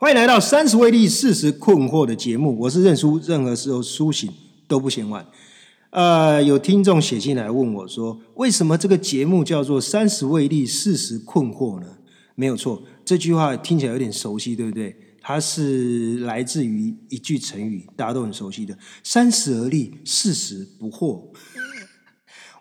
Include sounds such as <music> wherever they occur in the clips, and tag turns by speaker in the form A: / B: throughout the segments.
A: 欢迎来到三十位力四十困惑的节目，我是认输，任何时候苏醒都不嫌晚。呃，有听众写信来问我说，为什么这个节目叫做三十位力四十困惑呢？没有错，这句话听起来有点熟悉，对不对？它是来自于一句成语，大家都很熟悉的“三十而立，四十不惑”。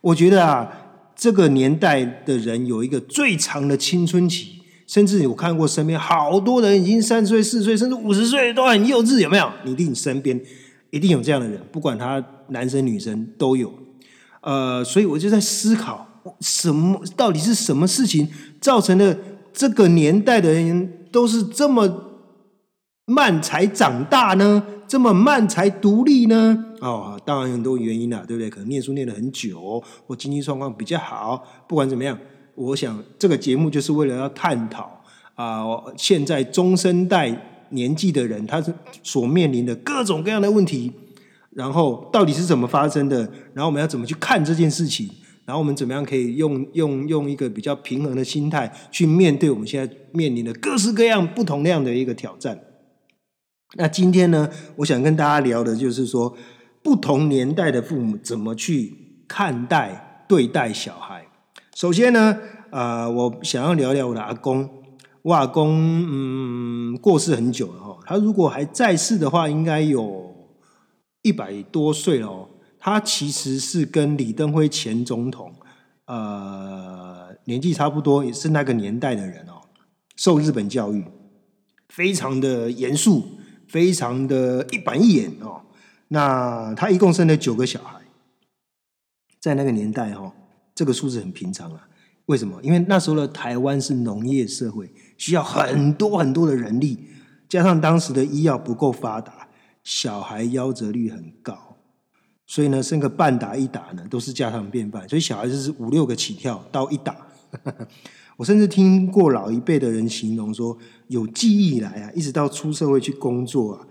A: 我觉得啊，这个年代的人有一个最长的青春期。甚至我看过身边好多人已经三十岁、四十岁，甚至五十岁都很幼稚，有没有？你一定身边一定有这样的人，不管他男生女生都有。呃，所以我就在思考，什么到底是什么事情造成的这个年代的人都是这么慢才长大呢？这么慢才独立呢？哦，当然很多原因啦，对不对？可能念书念了很久，或经济状况比较好，不管怎么样。我想这个节目就是为了要探讨啊，现在中生代年纪的人，他是所面临的各种各样的问题，然后到底是怎么发生的？然后我们要怎么去看这件事情？然后我们怎么样可以用用用一个比较平衡的心态去面对我们现在面临的各式各样不同量的一个挑战？那今天呢，我想跟大家聊的就是说，不同年代的父母怎么去看待对待小孩。首先呢，呃，我想要聊聊我的阿公。我阿公嗯过世很久了哈，他如果还在世的话，应该有一百多岁了哦。他其实是跟李登辉前总统呃年纪差不多，也是那个年代的人哦。受日本教育，非常的严肃，非常的一板一眼哦。那他一共生了九个小孩，在那个年代哈。这个数字很平常啊，为什么？因为那时候的台湾是农业社会，需要很多很多的人力，加上当时的医药不够发达，小孩夭折率很高，所以呢，生个半打一打呢都是家常便饭，所以小孩子是五六个起跳到一打。<laughs> 我甚至听过老一辈的人形容说，有记忆以来啊，一直到出社会去工作啊，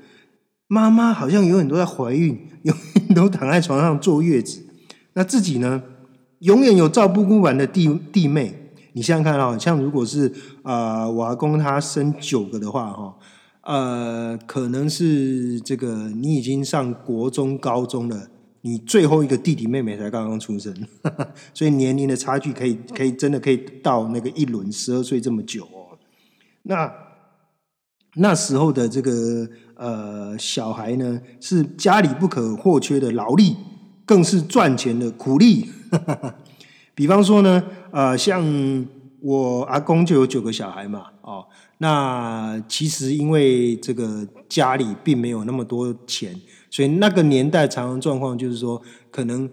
A: 妈妈好像永远都在怀孕，永远都躺在床上坐月子，那自己呢？永远有照顾不完的弟弟妹，你想想看啊，像如果是啊，我阿公他生九个的话，哈，呃，可能是这个你已经上国中、高中了，你最后一个弟弟妹妹才刚刚出生，<laughs> 所以年龄的差距可以可以真的可以到那个一轮十二岁这么久哦。那那时候的这个呃小孩呢，是家里不可或缺的劳力，更是赚钱的苦力。<laughs> 比方说呢，呃，像我阿公就有九个小孩嘛，哦，那其实因为这个家里并没有那么多钱，所以那个年代常常状况就是说，可能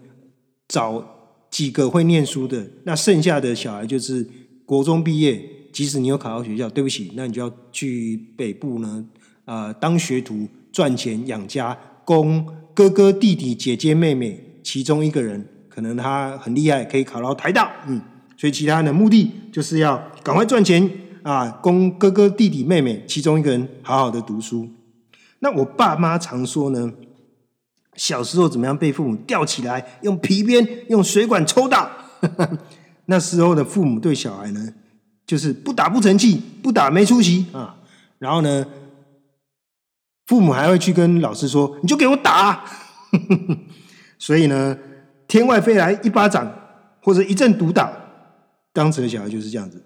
A: 找几个会念书的，那剩下的小孩就是国中毕业，即使你有考到学校，对不起，那你就要去北部呢，呃，当学徒赚钱养家，供哥哥弟弟姐姐妹妹其中一个人。可能他很厉害，可以考到台大，嗯，所以其他的目的就是要赶快赚钱啊，供哥哥弟弟妹妹其中一个人好好的读书。那我爸妈常说呢，小时候怎么样被父母吊起来，用皮鞭、用水管抽打。<laughs> 那时候的父母对小孩呢，就是不打不成器，不打没出息啊。然后呢，父母还会去跟老师说：“你就给我打。” <laughs> 所以呢。天外飞来一巴掌，或者一阵毒打，当时的小孩就是这样子。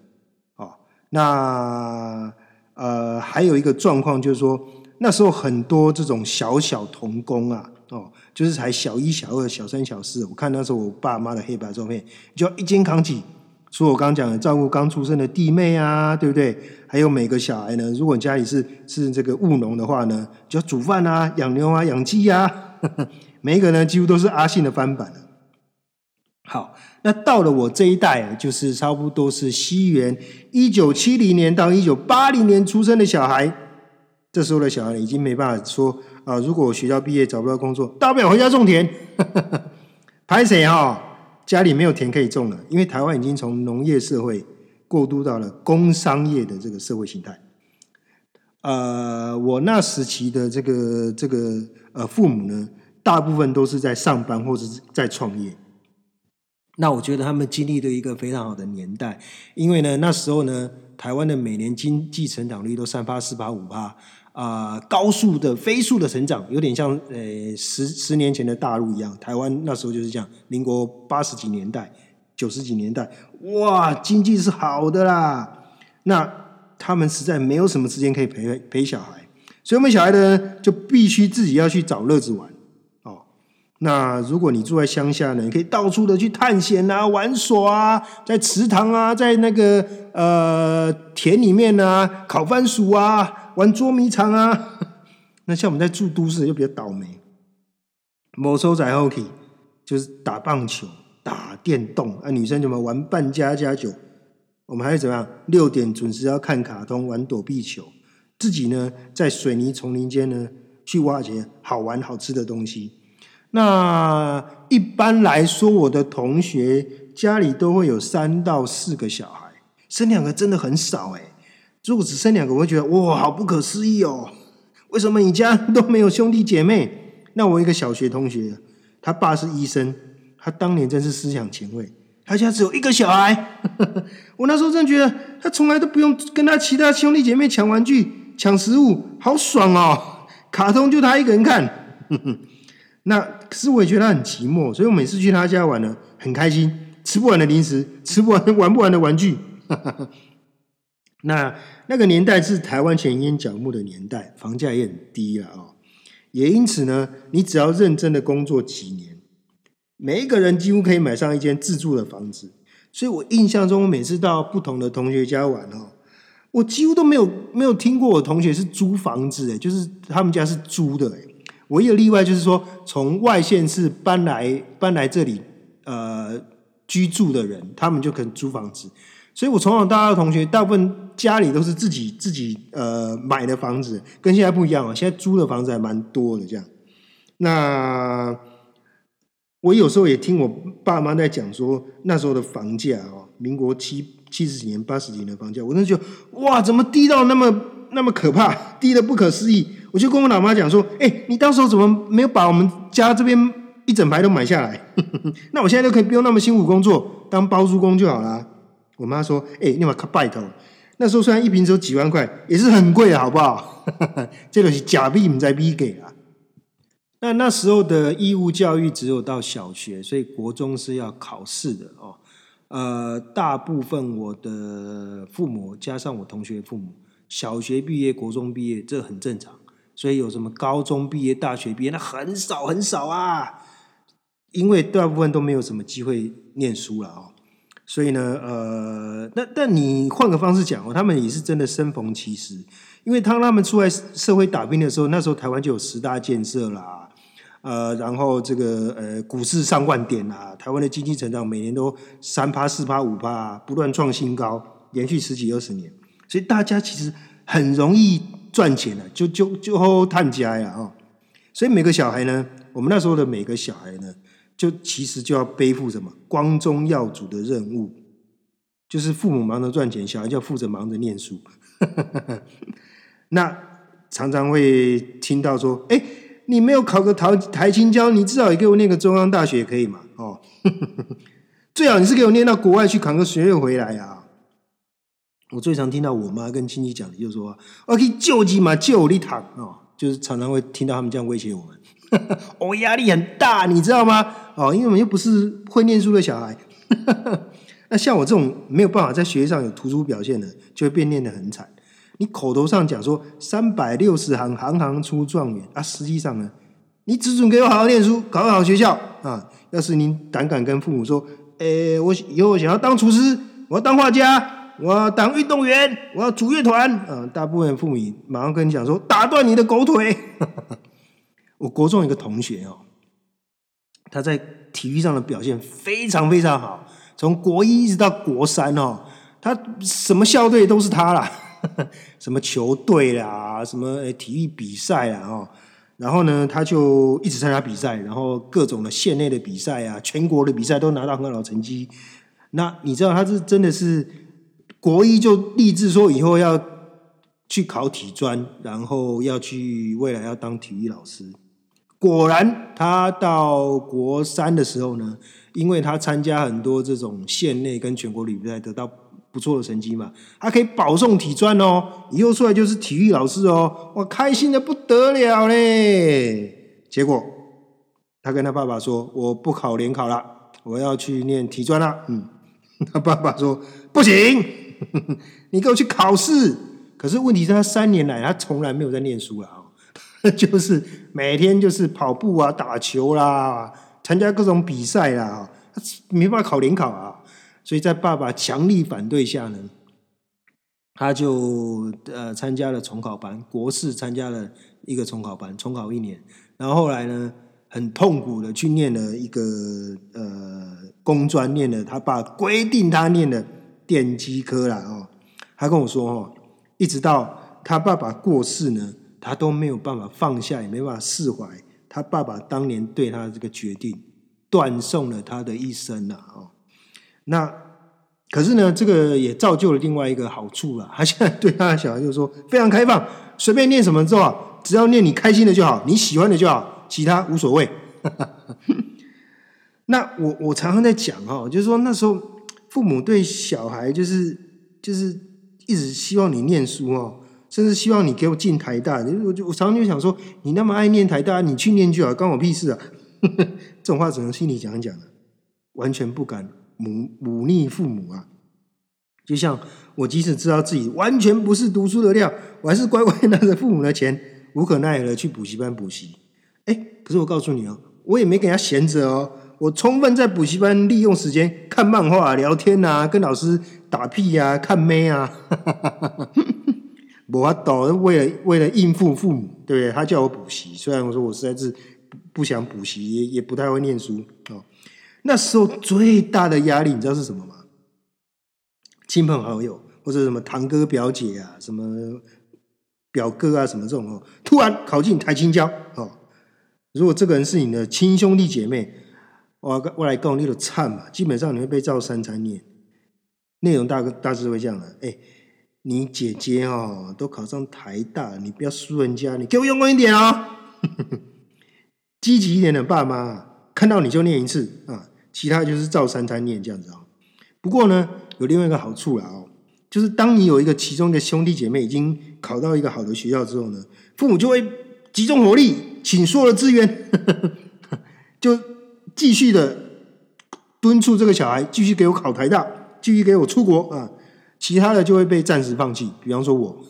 A: 哦，那呃，还有一个状况就是说，那时候很多这种小小童工啊，哦，就是才小一、小二、小三、小四。我看那时候我爸妈的黑白照片，就要一肩扛起。所以我刚刚讲的，照顾刚出生的弟妹啊，对不对？还有每个小孩呢，如果家里是是这个务农的话呢，就要煮饭啊、养牛啊、养鸡啊，<laughs> 每一个呢几乎都是阿信的翻版好，那到了我这一代，就是差不多是西元一九七零年到一九八零年出生的小孩。这时候的小孩已经没办法说啊，如果我学校毕业找不到工作，大不了回家种田。<laughs> 拍谁哈？家里没有田可以种了，因为台湾已经从农业社会过渡到了工商业的这个社会形态。呃，我那时期的这个这个呃父母呢，大部分都是在上班或者是在创业。那我觉得他们经历了一个非常好的年代，因为呢，那时候呢，台湾的每年经济成长率都三八四八五八啊，高速的飞速的成长，有点像呃十十年前的大陆一样。台湾那时候就是这样，民国八十几年代、九十几年代，哇，经济是好的啦。那他们实在没有什么时间可以陪陪小孩，所以我们小孩呢，就必须自己要去找乐子玩。那如果你住在乡下呢，你可以到处的去探险啊、玩耍啊，在池塘啊，在那个呃田里面啊，烤番薯啊，玩捉迷藏啊。<laughs> 那像我们在住都市就比较倒霉，某收仔后 k 就是打棒球、打电动啊，女生怎么玩扮家家酒？我们还是怎么样？六点准时要看卡通、玩躲避球，自己呢在水泥丛林间呢去挖掘好玩好吃的东西。那一般来说，我的同学家里都会有三到四个小孩，生两个真的很少哎。如果只生两个，我会觉得哇，好不可思议哦！为什么你家都没有兄弟姐妹？那我一个小学同学，他爸是医生，他当年真是思想前卫，他家只有一个小孩。<laughs> 我那时候真的觉得，他从来都不用跟他其他兄弟姐妹抢玩具、抢食物，好爽哦！卡通就他一个人看。那可是我也觉得他很寂寞，所以我每次去他家玩呢，很开心，吃不完的零食，吃不完玩不完的玩具。<laughs> 那那个年代是台湾前烟角木的年代，房价也很低了啊。也因此呢，你只要认真的工作几年，每一个人几乎可以买上一间自住的房子。所以我印象中，每次到不同的同学家玩哦，我几乎都没有没有听过我同学是租房子，诶，就是他们家是租的，诶。唯一的例外就是说，从外县市搬来搬来这里，呃，居住的人，他们就可能租房子。所以我从小到大的同学，大部分家里都是自己自己呃买的房子，跟现在不一样啊。现在租的房子还蛮多的，这样。那我有时候也听我爸妈在讲说，那时候的房价哦，民国七七十几年、八十几年的房价，我那时候哇，怎么低到那么那么可怕，<laughs> 低的不可思议。我就跟我老妈讲说：“哎，你当时候怎么没有把我们家这边一整排都买下来？<laughs> 那我现在就可以不用那么辛苦工作，当包租公就好了。”我妈说：“哎，你把卡拜托。那时候虽然一瓶只有几万块，也是很贵的，好不好？<laughs> 这个是假币，你在逼给啊。那那时候的义务教育只有到小学，所以国中是要考试的哦。呃，大部分我的父母加上我同学父母，小学毕业、国中毕业，这很正常。”所以有什么高中毕业、大学毕业，那很少很少啊，因为大部分都没有什么机会念书了哦。所以呢，呃，那但你换个方式讲哦，他们也是真的生逢其时，因为当他们出来社会打拼的时候，那时候台湾就有十大建设啦，呃，然后这个呃股市上万点啊，台湾的经济成长每年都三趴、四趴、五趴，不断创新高，连续十几二十年，所以大家其实很容易。赚钱的，就就就探家呀哦，所以每个小孩呢，我们那时候的每个小孩呢，就其实就要背负什么光宗耀祖的任务，就是父母忙着赚钱，小孩就要负责忙着念书。<laughs> 那常常会听到说，哎，你没有考个台台青教，你至少也给我念个中央大学可以嘛？哦，<laughs> 最好你是给我念到国外去考个学位回来呀。我最常听到我妈跟亲戚讲的，就是说：“我可以救济嘛，救你堂哦。”就是常常会听到他们这样威胁我们，我 <laughs> 压力很大，你知道吗？哦，因为我们又不是会念书的小孩。<laughs> 那像我这种没有办法在学业上有突出表现的，就会变念得很惨。你口头上讲说三百六十行，行行出状元啊，实际上呢，你只准给我好好念书，考个好学校啊。要是您胆敢跟父母说：“诶，我以后想要当厨师，我要当画家。”我要当运动员，我要组乐团。嗯，大部分父母马上跟你讲说，打断你的狗腿。<laughs> 我国中一个同学哦，他在体育上的表现非常非常好，从国一一直到国三哦，他什么校队都是他啦，<laughs> 什么球队啦，什么体育比赛啊哦，然后呢，他就一直参加比赛，然后各种的县内的比赛啊，全国的比赛都拿到很好的成绩。那你知道他是真的是？国一就立志说以后要去考体专，然后要去未来要当体育老师。果然，他到国三的时候呢，因为他参加很多这种县内跟全国比赛，得到不错的成绩嘛，他可以保送体专哦，以后出来就是体育老师哦，哇，开心的不得了嘞！结果他跟他爸爸说：“我不考联考了，我要去念体专了。”嗯，<laughs> 他爸爸说：“不行，<laughs> 你给我去考试。”可是问题是他三年来他从来没有在念书了啊，<laughs> 就是每天就是跑步啊、打球啦、参加各种比赛啦，他没办法考联考啊。所以在爸爸强力反对下呢，他就呃参加了重考班，国试参加了一个重考班，重考一年，然后后来呢很痛苦的去念了一个呃工专，念了他爸规定他念的电机科啦哦，他跟我说哦，一直到他爸爸过世呢，他都没有办法放下，也没办法释怀他爸爸当年对他的这个决定，断送了他的一生啊哦。那可是呢，这个也造就了另外一个好处了。<laughs> 他现在对他的小孩就说非常开放，随便念什么之后，只要念你开心的就好，你喜欢的就好，其他无所谓。<laughs> 那我我常常在讲哦，就是说那时候父母对小孩就是就是一直希望你念书哦，甚至希望你给我进台大。我就我常常就想说，你那么爱念台大，你去念就好，关我屁事啊！<laughs> 这种话只能心里讲一讲，完全不敢。忤忤逆父母啊，就像我即使知道自己完全不是读书的料，我还是乖乖拿着父母的钱，无可奈何的去补习班补习。哎，可是我告诉你哦，我也没给他闲着哦，我充分在补习班利用时间看漫画、聊天啊，跟老师打屁呀、看妹啊。<laughs> 我倒为了为了应付父母，对不对？他叫我补习，虽然我说我实在是不想补习，也也不太会念书哦。那时候最大的压力，你知道是什么吗？亲朋好友或者什么堂哥表姐啊，什么表哥啊，什么这种哦，突然考进台青教哦。如果这个人是你的亲兄弟姐妹，我我来告你的惨嘛，基本上你会被照三餐念。内容大概大致会这样的：哎，你姐姐哦都考上台大，你不要输人家，你给我用功一点哦！<laughs> 积极一点的爸妈。看到你就念一次啊，其他就是照三餐念这样子啊。不过呢，有另外一个好处啦哦，就是当你有一个其中的兄弟姐妹已经考到一个好的学校之后呢，父母就会集中火力，请所有的资源，<laughs> 就继续的敦促这个小孩继续给我考台大，继续给我出国啊。其他的就会被暂时放弃，比方说我。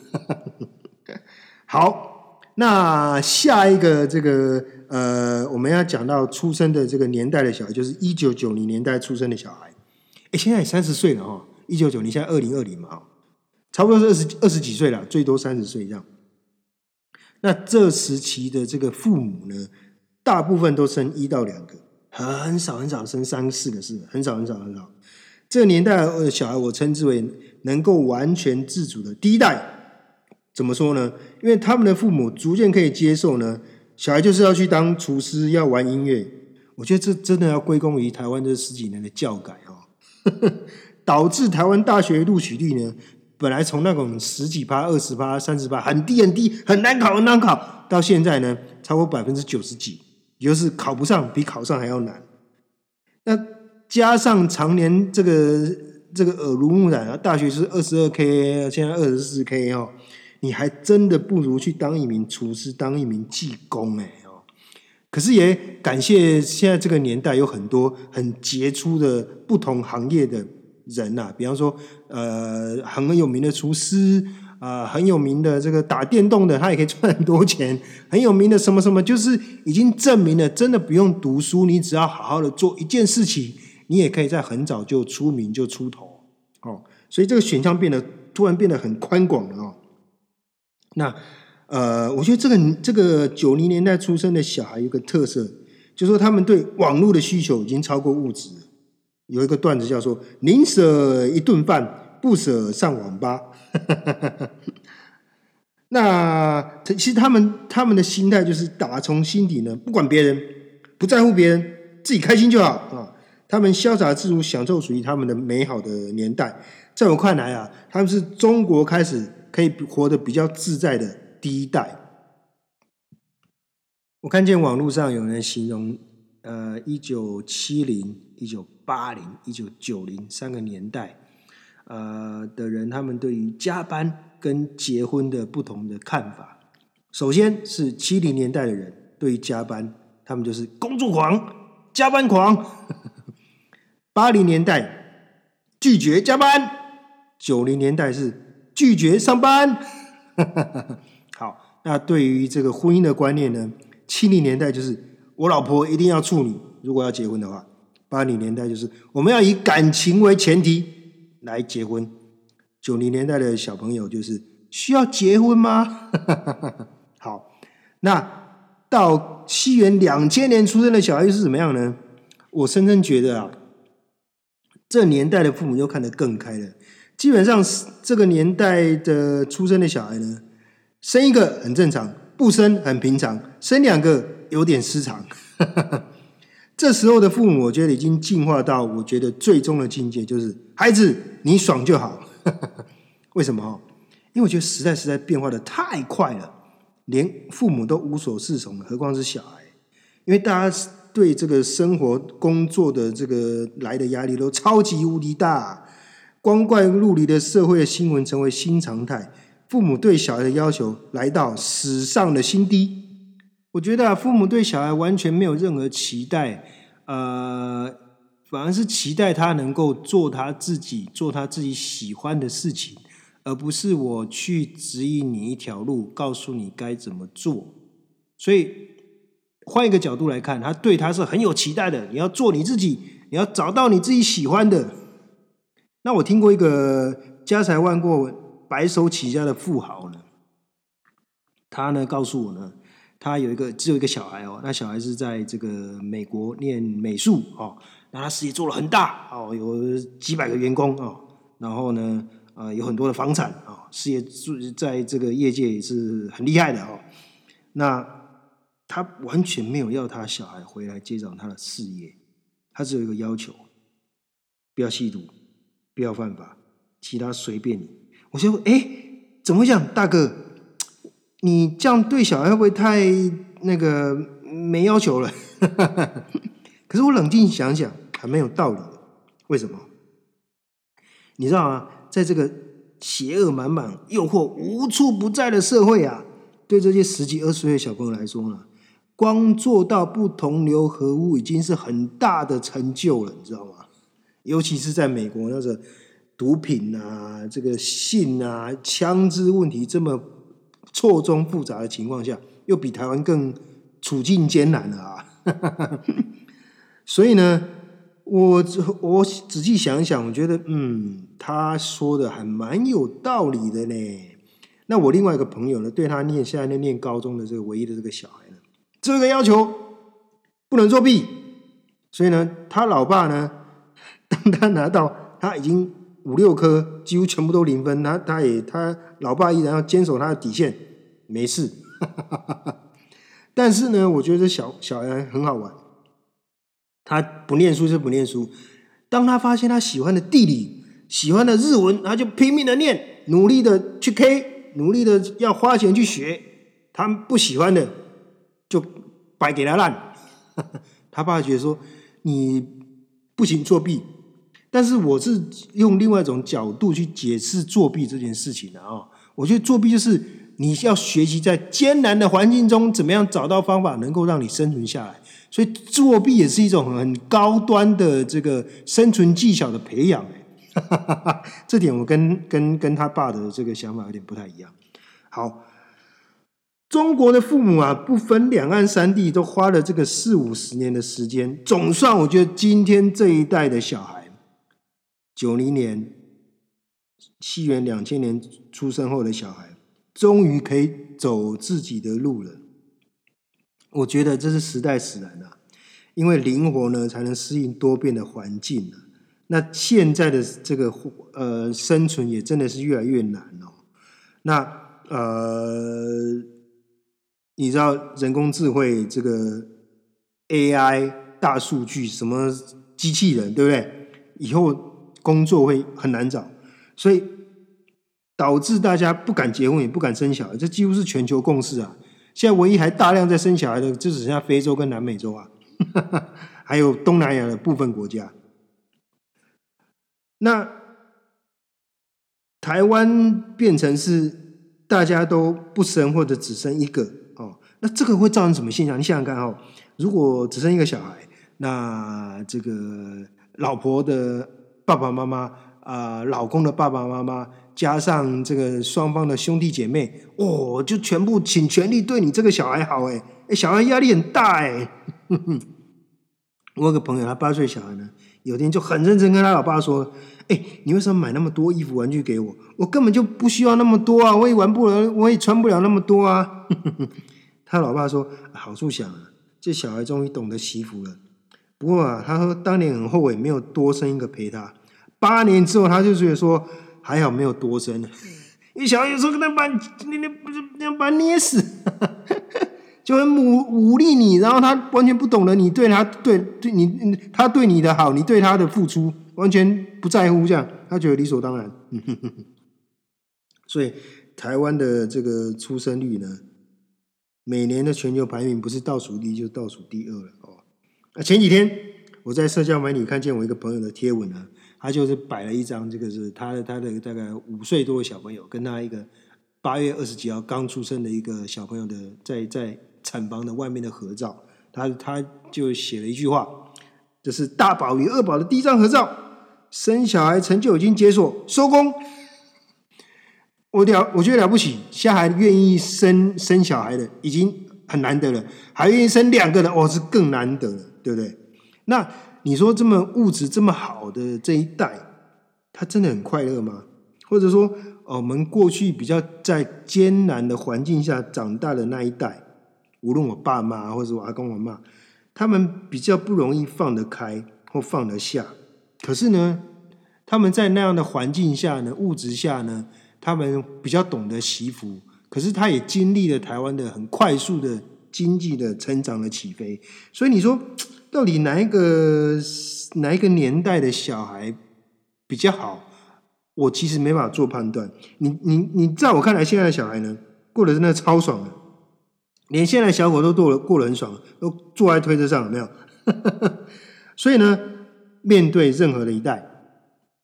A: <laughs> 好，那下一个这个。呃，我们要讲到出生的这个年代的小孩，就是一九九零年代出生的小孩。哎，现在三十岁了哈，一九九零现在二零二零嘛，差不多是二十二十几岁了，最多三十岁这样。那这时期的这个父母呢，大部分都生一到两个，很少很少生三四个是很少很少很少。这个年代的小孩，我称之为能够完全自主的第一代。怎么说呢？因为他们的父母逐渐可以接受呢。小孩就是要去当厨师，要玩音乐。我觉得这真的要归功于台湾这十几年的教改哦，<laughs> 导致台湾大学录取率呢，本来从那种十几趴、二十趴、三十趴，很低很低，很难考很难考，到现在呢，超过百分之九十几，就是考不上比考上还要难。那加上常年这个这个耳濡目染啊，大学是二十二 K，现在二十四 K 哦。你还真的不如去当一名厨师，当一名技工哎哦！可是也感谢现在这个年代有很多很杰出的不同行业的人呐，比方说呃很有名的厨师啊，很有名的这个打电动的，他也可以赚很多钱，很有名的什么什么，就是已经证明了，真的不用读书，你只要好好的做一件事情，你也可以在很早就出名就出头哦。所以这个选项变得突然变得很宽广了哦。那，呃，我觉得这个这个九零年代出生的小孩有个特色，就说他们对网络的需求已经超过物质。有一个段子叫做“宁舍一顿饭，不舍上网吧”。<laughs> 那其实他们他们的心态就是打从心底呢，不管别人，不在乎别人，自己开心就好啊。他们潇洒自如，享受属于他们的美好的年代。在我看来啊，他们是中国开始。可以活得比较自在的第一代。我看见网络上有人形容，呃，一九七零、一九八零、一九九零三个年代，呃的人，他们对于加班跟结婚的不同的看法。首先是七零年代的人对于加班，他们就是工作狂、加班狂；八零年代拒绝加班，九零年代是拒绝上班。<laughs> 好，那对于这个婚姻的观念呢？七零年代就是我老婆一定要处女，如果要结婚的话；八零年代就是我们要以感情为前提来结婚；九零年代的小朋友就是需要结婚吗？<laughs> 好，那到西元两千年出生的小孩又是怎么样呢？我深深觉得啊，这年代的父母又看得更开了。基本上这个年代的出生的小孩呢，生一个很正常。不生很平常，生两个有点失常。这时候的父母，我觉得已经进化到我觉得最终的境界，就是孩子你爽就好。<laughs> 为什么？因为我觉得时代实在变化的太快了，连父母都无所适从，何况是小孩？因为大家对这个生活工作的这个来的压力都超级无敌大，光怪陆离的社会新闻成为新常态。父母对小孩的要求来到史上的新低。我觉得父母对小孩完全没有任何期待，呃，反而是期待他能够做他自己，做他自己喜欢的事情，而不是我去指引你一条路，告诉你该怎么做。所以换一个角度来看，他对他是很有期待的。你要做你自己，你要找到你自己喜欢的。那我听过一个家财万贯。白手起家的富豪呢，他呢告诉我呢，他有一个只有一个小孩哦，那小孩是在这个美国念美术哦，那他事业做了很大哦，有几百个员工哦，然后呢，呃，有很多的房产啊，事业在这个业界也是很厉害的哦。那他完全没有要他小孩回来接掌他的事业，他只有一个要求：不要吸毒，不要犯法，其他随便你。我说：“哎，怎么讲，大哥？你这样对小孩会不会太那个没要求了？” <laughs> 可是我冷静想想，还蛮有道理的。为什么？你知道吗？在这个邪恶满满、诱惑无处不在的社会啊，对这些十几二十岁的小朋友来说呢，光做到不同流合污已经是很大的成就了，你知道吗？尤其是在美国那个。毒品啊，这个性啊，枪支问题这么错综复杂的情况下，又比台湾更处境艰难了啊！<laughs> 所以呢，我我仔细想想，我觉得，嗯，他说的还蛮有道理的呢。那我另外一个朋友呢，对他念现在念高中的这个唯一的这个小孩呢，这个要求不能作弊，所以呢，他老爸呢，当他拿到他已经。五六颗几乎全部都零分，他他也他老爸依然要坚守他的底线，没事。<laughs> 但是呢，我觉得这小小孩很好玩，他不念书就不念书。当他发现他喜欢的地理、喜欢的日文，他就拼命的念，努力的去 K，努力的要花钱去学。他不喜欢的就白给他烂。<laughs> 他爸觉得说你不行作弊。但是我是用另外一种角度去解释作弊这件事情的啊，我觉得作弊就是你要学习在艰难的环境中怎么样找到方法能够让你生存下来，所以作弊也是一种很高端的这个生存技巧的培养。<laughs> 这点我跟跟跟他爸的这个想法有点不太一样。好，中国的父母啊，不分两岸三地，都花了这个四五十年的时间，总算我觉得今天这一代的小孩。九零年，西元两千年出生后的小孩，终于可以走自己的路了。我觉得这是时代使然啊，因为灵活呢，才能适应多变的环境啊。那现在的这个呃生存也真的是越来越难哦。那呃，你知道人工智慧这个 AI 大数据什么机器人，对不对？以后。工作会很难找，所以导致大家不敢结婚，也不敢生小孩，这几乎是全球共识啊！现在唯一还大量在生小孩的，就只剩下非洲跟南美洲啊，<laughs> 还有东南亚的部分国家。那台湾变成是大家都不生或者只生一个哦，那这个会造成什么现象？你想想看哦，如果只生一个小孩，那这个老婆的爸爸妈妈啊，老公的爸爸妈妈，加上这个双方的兄弟姐妹，哦，就全部请全力对你这个小孩好，哎，哎，小孩压力很大，哎。<laughs> 我有个朋友，他八岁小孩呢。有天就很认真跟他老爸说：“哎，你为什么买那么多衣服玩具给我？我根本就不需要那么多啊！我也玩不了，我也穿不了那么多啊！” <laughs> 他老爸说：“好处想啊，这小孩终于懂得惜福了。不过啊，他说当年很后悔没有多生一个陪他。八年之后，他就觉得说还好没有多生，因为小孩有时候可能把你、你、你、你把捏死。”就很武武力你，然后他完全不懂得你对他对对你他对你的好，你对他的付出完全不在乎，这样他觉得理所当然。所以台湾的这个出生率呢，每年的全球排名不是倒数第一就是倒数第二了哦。那前几天我在社交媒体看见我一个朋友的贴文呢，他就是摆了一张这个是他的他的大概五岁多的小朋友跟他一个八月二十几号刚出生的一个小朋友的在在。产房的外面的合照，他他就写了一句话，这是大宝与二宝的第一张合照，生小孩成就已经解锁，收工。我了，我觉得了不起，现在还愿意生生小孩的已经很难得了，还愿意生两个的，哦，是更难得了，对不对？那你说这么物质这么好的这一代，他真的很快乐吗？或者说，我们过去比较在艰难的环境下长大的那一代？无论我爸妈或者我阿公我妈，他们比较不容易放得开或放得下。可是呢，他们在那样的环境下呢，物质下呢，他们比较懂得惜福。可是他也经历了台湾的很快速的经济的成长的起飞。所以你说，到底哪一个哪一个年代的小孩比较好？我其实没法做判断。你你你，在我看来，现在的小孩呢，过得真的超爽的。连现在的小狗都过了过得很爽，都坐在推车上，有没有？<laughs> 所以呢，面对任何的一代，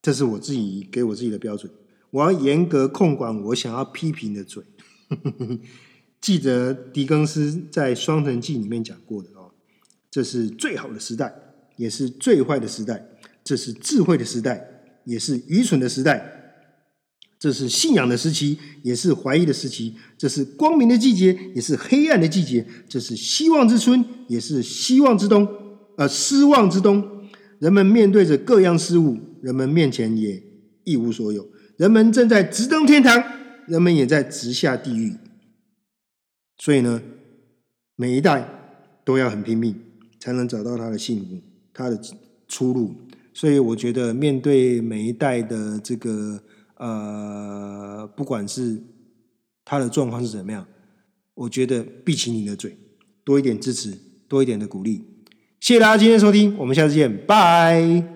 A: 这是我自己给我自己的标准，我要严格控管我想要批评的嘴。<laughs> 记得狄更斯在《双城记》里面讲过的，这是最好的时代，也是最坏的时代；这是智慧的时代，也是愚蠢的时代。这是信仰的时期，也是怀疑的时期；这是光明的季节，也是黑暗的季节；这是希望之春，也是希望之冬，呃，失望之冬。人们面对着各样事物，人们面前也一无所有。人们正在直登天堂，人们也在直下地狱。所以呢，每一代都要很拼命，才能找到他的幸福，他的出路。所以，我觉得面对每一代的这个。呃，不管是他的状况是怎么样，我觉得闭起你的嘴，多一点支持，多一点的鼓励。谢谢大家今天收听，我们下次见，拜。